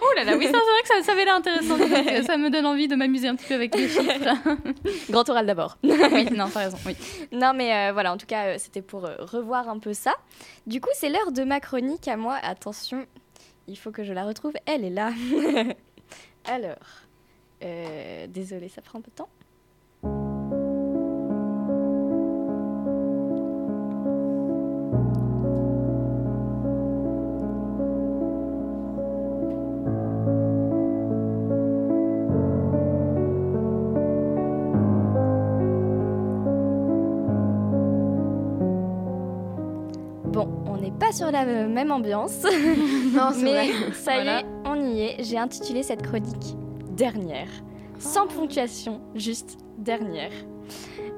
Oh là là, oui, c'est vrai que ça, ça avait l'air intéressant. donc, Ça me donne envie de m'amuser un petit peu avec les chiffres. Grand oral d'abord. oui, non, t'as raison, oui. Non, mais euh, voilà, en tout cas, euh, c'était pour euh, revoir un peu ça. Du coup, c'est l'heure de ma chronique à moi. Attention, il faut que je la retrouve. Elle est là. <laughs> Alors, euh, désolée, ça prend un peu de temps. Pas sur la euh, même ambiance, <laughs> Non, c'est mais vrai. <laughs> ça y est, on y est. J'ai intitulé cette chronique Dernière. Sans ponctuation, juste dernière.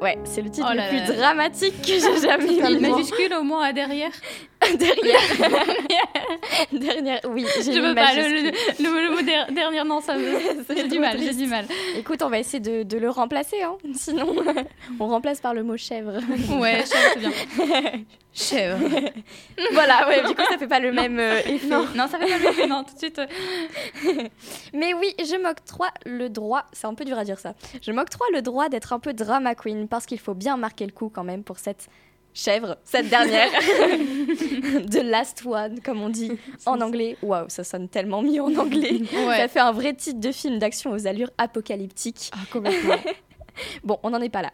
Ouais, c'est le titre Oh le plus là. dramatique que j'ai <laughs> jamais Il y a lu. une majuscule au moins à derrière? <laughs> Dernière. <laughs> dernière, oui, j'ai Je veux pas, le, le, le- mot der- dernière, non, ça me. <laughs> J'ai du mal, j'ai du mal. Écoute, on va essayer de, de le remplacer, hein. sinon on remplace par le mot chèvre. Ouais, chèvre, c'est bien. Chèvre. voilà, ouais, du coup ça fait pas le même euh, effet. Non, ça fait pas le fait, non, tout de suite. euh, Mais oui, je m'octroie le droit, c'est un peu dur à dire ça, je m'octroie le droit d'être un peu drama queen parce qu'il faut bien marquer le coup quand même pour cette chèvre, cette dernière, <laughs> <laughs> de last one comme on dit en anglais. Waouh, ça sonne tellement mieux en anglais. Ça fait un vrai titre de film d'action aux allures apocalyptiques. Ah, complètement. <laughs> Bon, on n'en est pas là.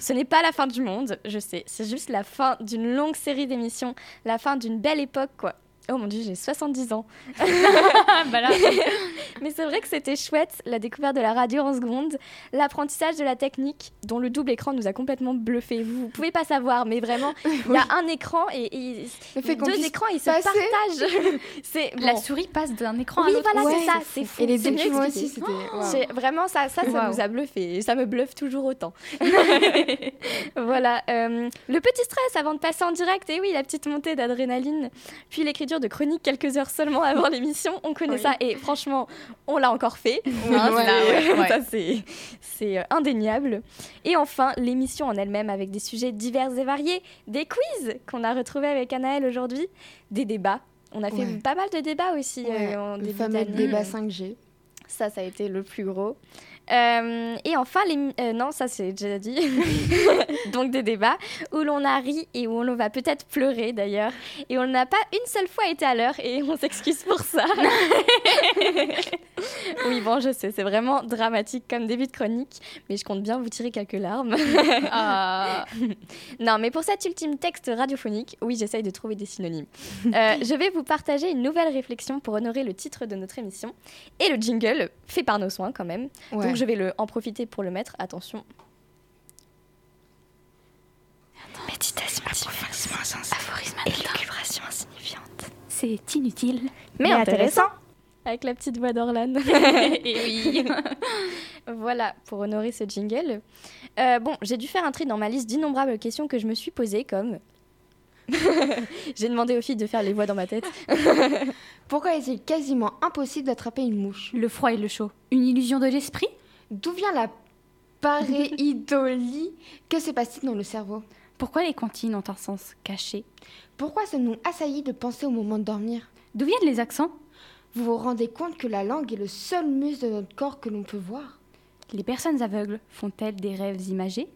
Ce n'est pas la fin du monde, je sais, c'est juste la fin d'une longue série d'émissions, la fin d'une belle époque quoi. Oh mon dieu, j'ai 70 ans. Ah, <laughs> bah là, <laughs> Mais c'est vrai que c'était chouette, la découverte de la radio en seconde, l'apprentissage de la technique, dont le double écran nous a complètement bluffé. Vous, vous pouvez pas savoir, mais vraiment, <laughs> il y a un écran et, et- fait deux écrans, ils se partagent. c'est la bon. souris passe d'un écran à Oui, l'autre. voilà, Ouais, c'est ça, c'est fou. Et les documents aussi, c'était. vraiment ça, ça, ça nous a bluffé. Et ça me bluffe toujours autant. voilà. euh, le petit stress avant de passer en direct. Et oui, la petite montée d'adrénaline. Puis l'écriture de chronique quelques heures seulement avant l'émission. On connaît Oui. ça. Et franchement, on l'a encore fait. Hein, Ouais, ouais, <laughs> c'est indéniable. Et enfin, l'émission en elle-même avec des sujets divers et variés. Des quiz qu'on a retrouvés avec Anaël aujourd'hui. Des débats. On a fait Ouais. pas mal de débats aussi euh, en le début d'année. débat 5G. Ça, ça a été le plus gros. Euh, et enfin, les... euh, non, ça c'est déjà dit. <laughs> Donc des débats où l'on a ri et où on va peut-être pleurer d'ailleurs. Et on n'a pas une seule fois été à l'heure et on s'excuse pour ça. <laughs> oui, bon, je sais, c'est vraiment dramatique comme début de chronique, mais je compte bien vous tirer quelques larmes. Ah, <laughs> Non, mais pour cet ultime texte radiophonique, oui, j'essaye de trouver des synonymes. Euh, je vais vous partager une nouvelle réflexion pour honorer le titre de notre émission et le jingle fait par nos soins quand même. Ouais. Donc je vais le, en profiter pour le mettre. Attention. Méditation, aphorisme et élucubration insignifiante. C'est inutile. Mais, Mais intéressant. Avec la petite voix d'Orlan. <laughs> et <laughs> oui. voilà, pour honorer ce jingle. Euh, bon, j'ai dû faire un tri dans ma liste d'innombrables questions que je me suis posées, comme. <laughs> j'ai demandé aux filles de faire les voix dans ma tête. Pourquoi est-il quasiment impossible d'attraper une mouche? Le froid et le chaud. Une illusion de l'esprit? D'où vient la pareidolie <laughs> Que se passe-t-il dans le cerveau? Pourquoi les cantines ont un sens caché? Pourquoi sommes-nous assaillis de penser au moment de dormir? D'où viennent les accents? Vous vous rendez compte que la langue est le seul muscle de notre corps que l'on peut voir? Les personnes aveugles font-elles des rêves imagés?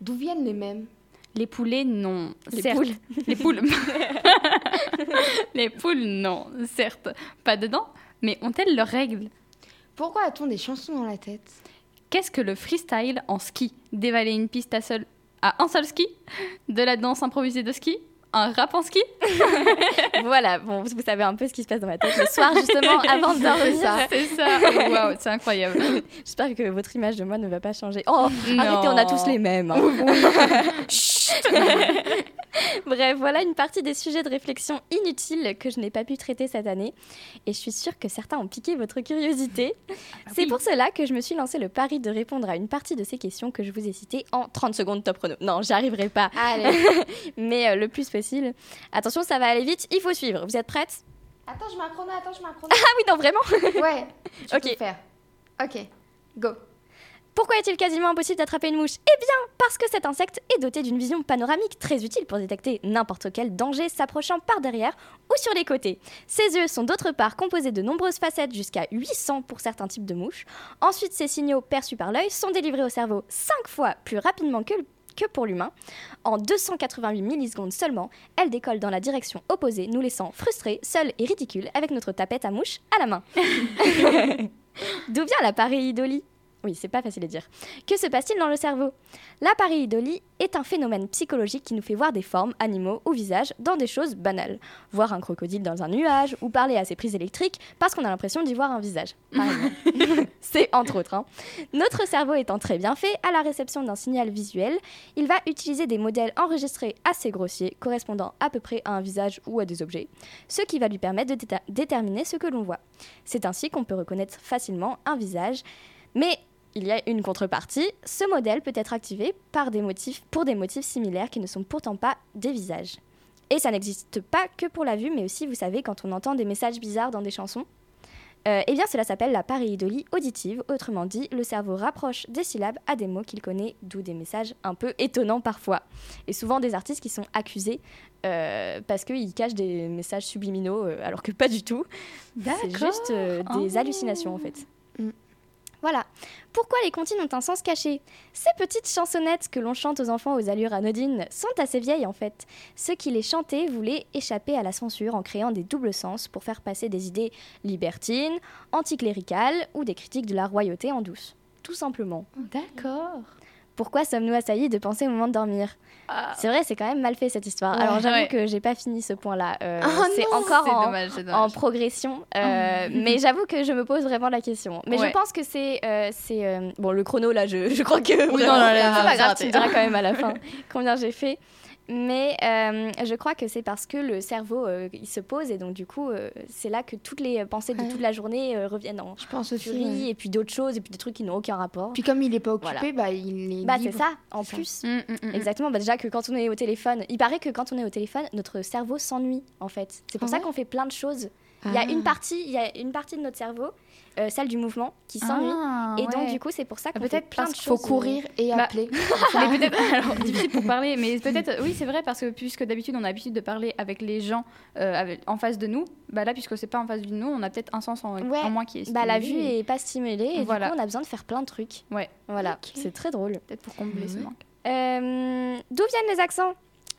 D'où viennent les mêmes? Les poulets, non. Les certes. poules. <laughs> Les poules. <laughs> les poules, non. Certes, pas dedans. Mais ont-elles leurs règles? Pourquoi a-t-on des chansons dans la tête? Qu'est-ce que le freestyle en ski? Dévaler une piste à, seul... à un seul ski? De la danse improvisée de ski? Un rap en ski? <laughs> Voilà, bon, vous savez un peu ce qui se passe dans ma tête le soir, justement, <laughs> avant de dormir. C'est ça. Waouh, c'est incroyable. <laughs> J'espère que votre image de moi ne va pas changer. Oh, Non. arrêtez, on a tous les mêmes. hein. <laughs> Bref, voilà une partie des sujets de réflexion inutiles que je n'ai pas pu traiter cette année. Et je suis sûre que certains ont piqué votre curiosité. C'est pour cela que je me suis lancé le pari de répondre à une partie de ces questions que je vous ai citées en 30 secondes top chrono. Non, j'y arriverai pas. Allez. <laughs> Mais euh, le plus possible. Attention, ça va aller vite, il faut suivre. Vous êtes prêtes Attends, je mets un chrono, attends, je mets un chrono. Ah oui, non, vraiment? Ouais, tu Ok. peux le faire. Ok, go. Pourquoi est-il quasiment impossible d'attraper une mouche? Eh bien, parce que cet insecte est doté d'une vision panoramique très utile pour détecter n'importe quel danger s'approchant par derrière ou sur les côtés. Ses yeux sont d'autre part composés de nombreuses facettes, jusqu'à 800 pour certains types de mouches. Ensuite, ces signaux perçus par l'œil sont délivrés au cerveau 5 fois plus rapidement que, que pour l'humain. En 288 millisecondes seulement, elle décolle dans la direction opposée, nous laissant frustrés, seuls et ridicules avec notre tapette à mouche à la main. <laughs> D'où vient la pareidolie oui, c'est pas facile à dire. Que se passe-t-il dans le cerveau? La pareidolie est un phénomène psychologique qui nous fait voir des formes, animaux ou visages dans des choses banales. Voir un crocodile dans un nuage ou parler à ses prises électriques parce qu'on a l'impression d'y voir un visage. <laughs> c'est entre autres. hein. Notre cerveau étant très bien fait à la réception d'un signal visuel, il va utiliser des modèles enregistrés assez grossiers correspondant à peu près à un visage ou à des objets, ce qui va lui permettre de déterminer ce que l'on voit. C'est ainsi qu'on peut reconnaître facilement un visage, mais il y a une contrepartie, ce modèle peut être activé par des motifs, pour des motifs similaires qui ne sont pourtant pas des visages. Et ça n'existe pas que pour la vue, mais aussi, vous savez, quand on entend des messages bizarres dans des chansons. Euh, eh bien, cela s'appelle la pareidolie auditive. Autrement dit, le cerveau rapproche des syllabes à des mots qu'il connaît, d'où des messages un peu étonnants parfois. Et souvent des artistes qui sont accusés euh, parce qu'ils cachent des messages subliminaux, euh, alors que pas du tout. C'est juste des Oh. hallucinations en fait. Mm. Voilà. Pourquoi les comptines ont un sens caché? Ces petites chansonnettes que l'on chante aux enfants aux allures anodines sont assez vieilles en fait. Ceux qui les chantaient voulaient échapper à la censure en créant des doubles sens pour faire passer des idées libertines, anticléricales ou des critiques de la royauté en douce. Tout simplement. D'accord. Pourquoi sommes-nous assaillis de penser au moment de dormir C'est vrai, c'est quand même mal fait cette histoire. Ouais. Alors j'avoue Ouais. que j'ai pas fini ce point-là. Euh, Oh c'est encore en, dommage, progression. euh, mais j'avoue que je me pose vraiment la question. Mais Ouais. je pense que c'est. euh, c'est bon, le chrono, là, je, je crois que. Oui, vraiment, non, non, là, c'est là, pas c'est grave, raté. tu me diras quand même à la fin <laughs> combien j'ai fait. Mais euh, je crois que c'est parce que le cerveau, euh, il se pose et donc du coup, euh, c'est là que toutes les pensées de Ouais. toute la journée euh, reviennent en Je pense aussi. furie ouais. et puis d'autres choses et puis des trucs qui n'ont aucun rapport. Puis comme il est pas occupé, Voilà. bah il est bah c'est ça, en ça. plus. Mm, mm, mm. Exactement, bah déjà que quand on est au téléphone, il paraît que quand on est au téléphone, notre cerveau s'ennuie en fait. C'est pour Ah ça ouais qu'on fait plein de choses. Il y a Ah. une partie, il y a une partie de notre cerveau, euh, celle du mouvement, qui s'ennuie. Ah, et donc du coup, c'est pour ça Ah, qu'on fait peut-être plein parce de choses. Faut courir et Bah, appeler. <laughs> mais peut-être, <laughs> alors <laughs> difficile pour parler, mais peut-être, oui, c'est vrai, parce que puisque d'habitude on a l'habitude de parler avec les gens euh, avec- en face de nous, bah là, puisque c'est pas en face de nous, on a peut-être un sens en, Ouais. en moins qui est Bah, la vue stimulé, est pas stimulée et Voilà. du coup, on a besoin de faire plein de trucs. Ouais. Voilà, c'est très drôle. Peut-être pour combler ce manque. Euh, D'où viennent les accents?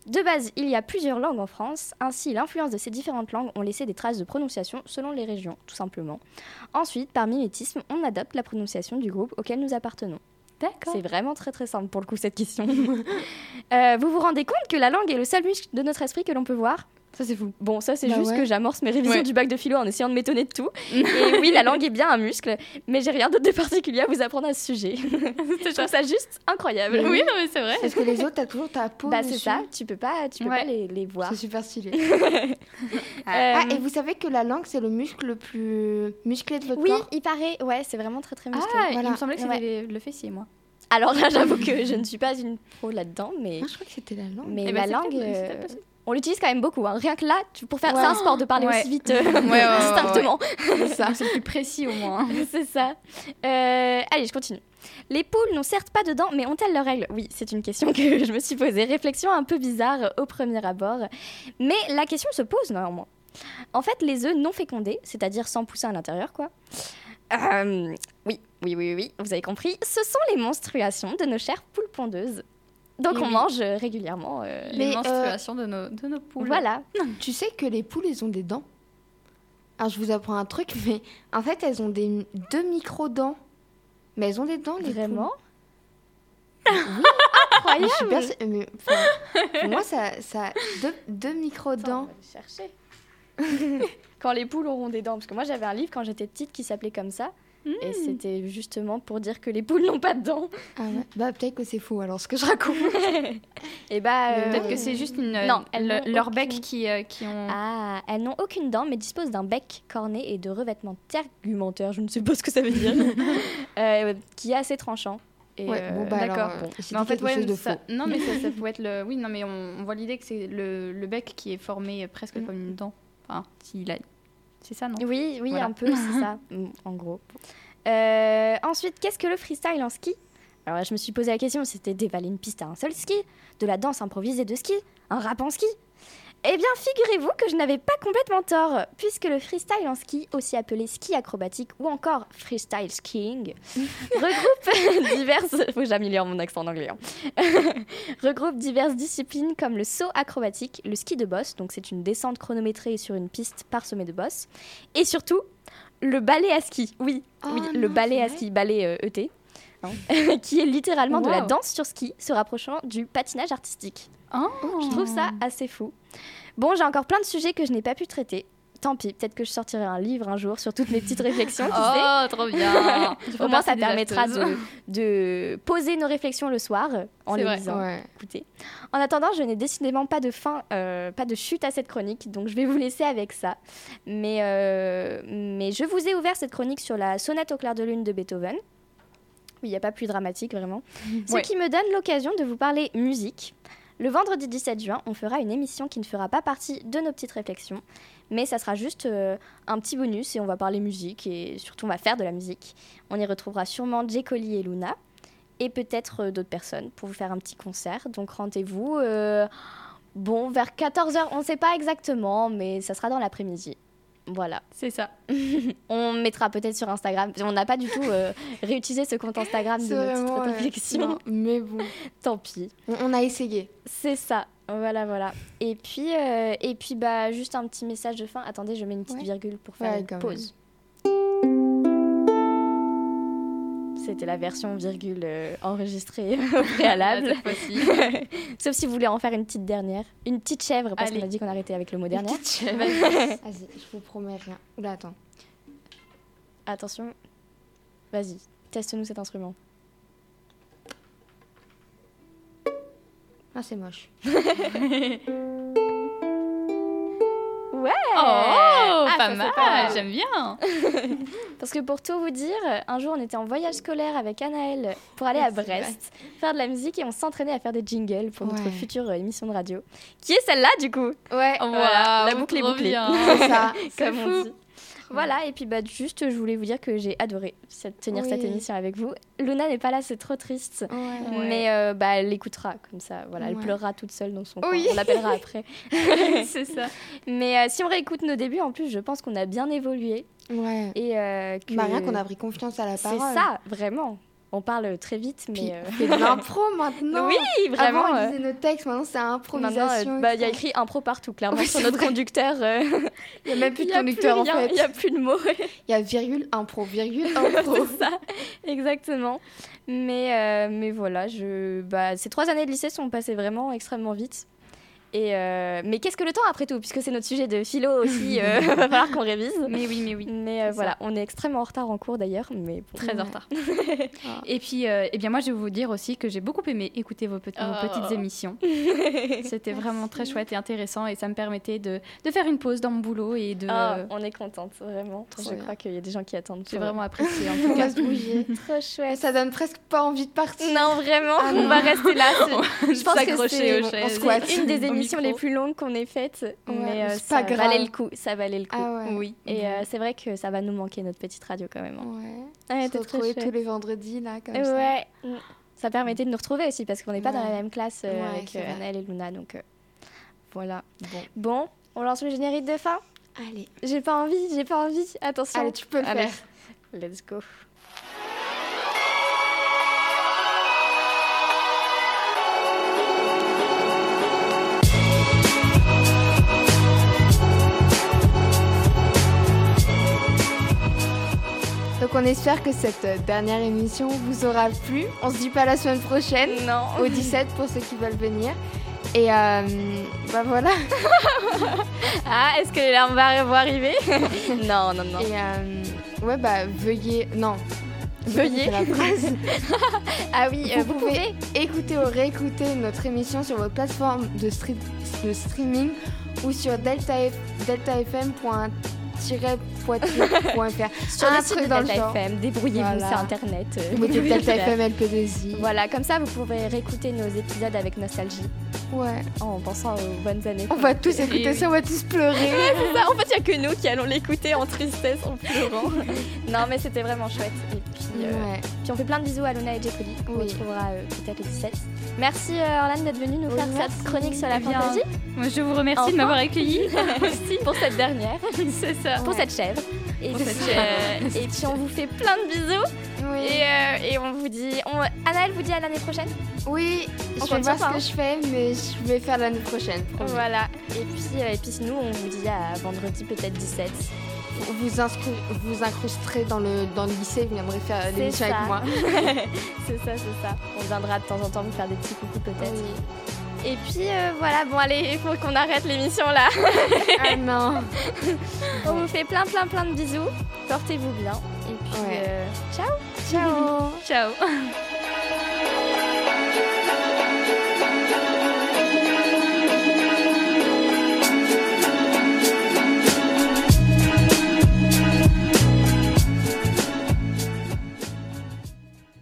De base, il y a plusieurs langues en France. Ainsi, l'influence de ces différentes langues ont laissé des traces de prononciation selon les régions, tout simplement. Ensuite, par mimétisme, on adopte la prononciation du groupe auquel nous appartenons. D'accord. C'est vraiment très très simple pour le coup cette question. <laughs> Euh, vous vous rendez compte que la langue est le seul muscle de notre esprit que l'on peut voir? Ça, c'est fou. Bon, ça c'est Bah juste ouais. que j'amorce mes révisions Ouais. du bac de philo en essayant de m'étonner de tout. <laughs> Et oui, la langue est bien un muscle, mais j'ai rien d'autre de particulier à vous apprendre à ce sujet. <laughs> Je trouve ça juste incroyable. Mais Oui, non, mais c'est vrai. Parce que les autres, t'as toujours ta peau. Bah c'est ça, tu peux pas, tu peux Ouais. pas les, les voir. C'est super stylé. Euh, <laughs> Ah, et vous savez que la langue, c'est le muscle le plus musclé de votre oui, corps il paraît, ouais, c'est vraiment très très musclé. Ah, Voilà. il me semblait que c'était le fessier, moi. Alors là, j'avoue que je ne suis pas une pro là-dedans, mais, Moi, je crois que c'était la langue. mais Eh ben, la c'est langue, euh, on l'utilise quand même beaucoup. hein. Rien que là, tu- pour faire, Ouais. c'est un sport de parler Ouais. aussi vite, euh, <laughs> ouais, distinctement. Ça. <laughs> C'est plus précis au moins. <laughs> c'est ça. Euh, allez, je continue. Les poules n'ont certes pas de dents, mais ont-elles leurs règles? Oui, c'est une question que je me suis posée. Réflexion un peu bizarre au premier abord. Mais la question se pose néanmoins. En fait, les œufs non fécondés, c'est-à-dire sans poussin à l'intérieur, quoi. euh, oui, oui, oui, oui, vous avez compris. Ce sont les menstruations de nos chères poules pondeuses. Donc on oui. mange euh, régulièrement. euh, Les Mais, euh, menstruations de, nos, de nos poules. Voilà. Tu sais que les poules, elles ont des dents. Alors, je vous apprends un truc, mais en fait, elles ont des deux micro-dents. Mais elles ont des dents, les Vraiment? Poules. <laughs> Mais je suis Incroyable. mais, Pour moi, ça, ça a deux, deux Attends, on micro-dents. va le chercher. <laughs> quand les poules auront des dents. Parce que moi, j'avais un livre quand j'étais petite qui s'appelait comme ça. Et c'était justement pour dire que les poules n'ont pas de dents. Ah ouais. <laughs> Bah peut-être que c'est faux alors ce que je raconte. Et bah. euh, Peut-être que c'est juste une, Non, elles le- n'ont leur aucune- bec qui, euh, qui ont. Ah, elles n'ont aucune dent, mais disposent d'un bec corné et de revêtements tegumentaires, je ne sais pas ce que ça veut dire, <laughs> euh, qui est assez tranchant. Et, Ouais, euh, bon bah d'accord. euh, j'ai Mais en fait, quelque ouais, chose de ça- faux. non, mais ça, ça <laughs> peut être le. Oui, non, mais on, on voit l'idée que c'est le, le bec qui est formé presque Mm. comme une dent. Enfin, s'il a. C'est ça, non? Oui, oui, Voilà. un peu, c'est ça, <laughs> mm, en gros. Euh, ensuite, qu'est-ce que le freestyle en ski? Alors là, je me suis posé la question, c'était dévaler une piste à un seul ski, de la danse improvisée de ski, un rap en ski Eh bien, figurez-vous que je n'avais pas complètement tort, puisque le freestyle en ski, aussi appelé ski acrobatique ou encore freestyle skiing, <laughs> regroupe <laughs> diverses... Faut que j'améliore mon accent en anglais. hein. <laughs> regroupe diverses disciplines comme le saut acrobatique, le ski de boss, donc c'est une descente chronométrée sur une piste parsemée de boss, et surtout le ballet à ski. Oui, Oh oui, non, le ballet à ski, ballet euh, ET, hein, qui est littéralement de la danse sur ski, se rapprochant du patinage artistique. Oh. Je trouve ça assez fou. Bon, j'ai encore plein de sujets que je n'ai pas pu traiter. Tant pis, peut-être que je sortirai un livre un jour sur toutes mes petites réflexions. Oh, trop bien <laughs> Au moins, ça permettra de, de poser nos réflexions le soir en les vrai. lisant. Ouais. Écoutez. En attendant, je n'ai décidément pas de fin, euh, pas de chute à cette chronique, donc je vais vous laisser avec ça. Mais, euh, mais je vous ai ouvert cette chronique sur la sonate au clair de lune de Beethoven. Il n'y a pas plus dramatique vraiment. Ce Ouais. qui me donne l'occasion de vous parler musique. Le vendredi 17 juin, on fera une émission qui ne fera pas partie de nos petites réflexions, mais ça sera juste euh, un petit bonus et on va parler musique et surtout on va faire de la musique. On y retrouvera sûrement J. Collie et Luna et peut-être euh, d'autres personnes pour vous faire un petit concert. Donc rendez-vous, euh, bon, vers 14h, on ne sait pas exactement, mais ça sera dans l'après-midi. Voilà. C'est ça. <laughs> On mettra peut-être sur Instagram. On n'a pas du tout euh, <laughs> réutilisé ce compte Instagram de ouais. réflexions. Non, mais bon, <laughs> Tant pis. on, a essayé. C'est ça. Voilà, voilà. Et puis, euh, et puis bah, juste un petit message de fin. Attendez, je mets une petite Ouais. virgule pour faire Ouais, une pause. C'était la version virgule euh, enregistrée <laughs> au préalable. Cette fois-ci. <laughs> Sauf si vous voulez en faire une petite dernière. Une petite chèvre, parce qu'on a dit qu'on arrêtait avec le mot dernière. <laughs> Vas-y, je vous promets rien. Oula, attends. Attention. Vas-y, teste-nous cet instrument. Ah, c'est moche. Ouais Oh, Ah, pas ça, mal, c'est pas mal. j'aime bien. <laughs> Parce que pour tout vous dire, un jour on était en voyage scolaire avec Anaël pour aller à C'est vrai. Brest, faire de la musique et on s'entraînait à faire des jingles pour notre future euh, émission de radio. Qui est celle-là du coup Ouais, Voilà, la boucle est bouclée. c'est <laughs> ça. <laughs> Comme C'est on dit. Voilà, et puis bah, juste je voulais vous dire que j'ai adoré cette- tenir cette émission avec vous. Luna n'est pas là, c'est trop triste. Ouais. Ouais. Mais euh, bah, elle l'écoutera comme ça, voilà, elle pleurera toute seule dans son Oui. coin. On l'appellera <laughs> après. <laughs> c'est ça. Mais euh, si on réécoute nos débuts, en plus, je pense qu'on a bien évolué Ouais. et euh, que Bah, rien qu'on a pris confiance à la c'est parole. ça, vraiment. On parle très vite, mais euh, on fait de <laughs> l'impro maintenant. oui, vraiment. Avant, on euh, lisait nos textes, maintenant c'est Maintenant, improvisation. euh, bah, il y a écrit impro partout, clairement, Oui, sur c'est notre vrai. conducteur. euh, Il n'y a même plus de conducteur en fait. Il n'y a plus de mots. Il y a virgule, impro, virgule, <laughs> impro. c'est ça, exactement. Mais, euh, mais voilà, je, bah, ces trois années de lycée sont passées vraiment extrêmement vite. Et euh, mais qu'est-ce que le temps après tout Puisque c'est notre sujet de philo aussi, euh, <laughs> <laughs> va falloir qu'on révise. Mais oui, mais oui. Mais euh, voilà, on est extrêmement en retard en cours d'ailleurs. Mais bon. Très en retard. <laughs> Et puis, euh, eh bien, moi, je vais vous dire aussi que j'ai beaucoup aimé écouter vos, pet- vos Oh. petites émissions. C'était vraiment très chouette et intéressant et ça me permettait de, de faire une pause dans mon boulot et de. Ah, on est contente, vraiment. Trop je bien. crois qu'il y a des gens qui attendent. J'ai vraiment apprécié en On tout cas. va se bouger. trop chouette. Ça donne presque pas envie de partir. Non, vraiment, Ah on non. va rester là. Je pense que c'est une des au émissions micro. les plus longues qu'on ait faites. Ouais, mais euh, ça grave. valait le coup. Ça valait le coup. Ah ouais. Oui. Et euh, c'est vrai que ça va nous manquer notre petite radio quand même. hein. Ouais. Ouais, se retrouver tous les vendredis là, comme ça. Ouais. Ça permettait de nous retrouver aussi parce qu'on n'est pas dans la même classe euh, avec. Anaël et Luna. Donc voilà. Bon. Bon, on lance le générique de fin? Allez. J'ai pas envie, j'ai pas envie. Attention. Allez, tu peux le Allez. faire. Let's go. On espère que cette euh, dernière émission vous aura plu. On se dit pas la semaine prochaine, Non. au 17 pour ceux qui veulent venir. Et euh, bah voilà. <laughs> Ah, est-ce que les larmes vont arriver Non, non, non. Et euh, Ouais, bah, veuillez. Non. Veuillez. C'est la phrase. <laughs> Ah oui, euh, Vous pouvez pouvez. Écoutez ou réécoutez notre émission sur votre plateforme de, de streaming ou sur deltaf deltafm.poitiers.fr. <laughs> Sur Un le site truc de dans le Delta genre. FM, débrouillez-vous, Voilà. c'est internet. euh, Vous Delta FM faire. LP2I. Voilà, comme ça vous pourrez réécouter nos épisodes avec nostalgie Ouais. en pensant aux bonnes années. On va tous écouter Et ça, on va tous pleurer. C'est ça, en fait, il n'y a que nous qui allons l'écouter en tristesse, en pleurant. <laughs> non, mais c'était vraiment chouette. Et puis, euh, Ouais. puis on fait plein de bisous à Luna et Jepoli. On Oui. retrouvera euh, peut-être le 17. Merci euh, Orlane d'être venue nous Oui, faire merci. cette chronique sur la Eh bien, fantaisie. Moi, je vous remercie Enfin. de m'avoir accueilli. aussi <laughs> pour cette dernière, <laughs> C'est ça. pour cette chèvre. Et, puis, euh, et puis on vous fait plein de bisous. Oui. Et, euh, et on vous dit. On... Anna, elle vous dit à l'année prochaine. Oui, On je vais voir sur ce que je fais, mais je vais faire l'année prochaine. promis. Voilà. Et puis, euh, et puis nous, on vous dit à vendredi peut-être 17. Vous, vous incrusterez dans le, dans le lycée, vous viendrez faire l'émission avec moi. <laughs> c'est ça, c'est ça. On viendra de temps en temps vous faire des petits coucous peut-être. Oui. Et puis euh, voilà, bon allez, il faut qu'on arrête l'émission là. Ah <laughs> non. On vous fait plein plein plein de bisous. Portez-vous bien. Et puis Ouais. euh, ciao Ciao. <laughs> Ciao.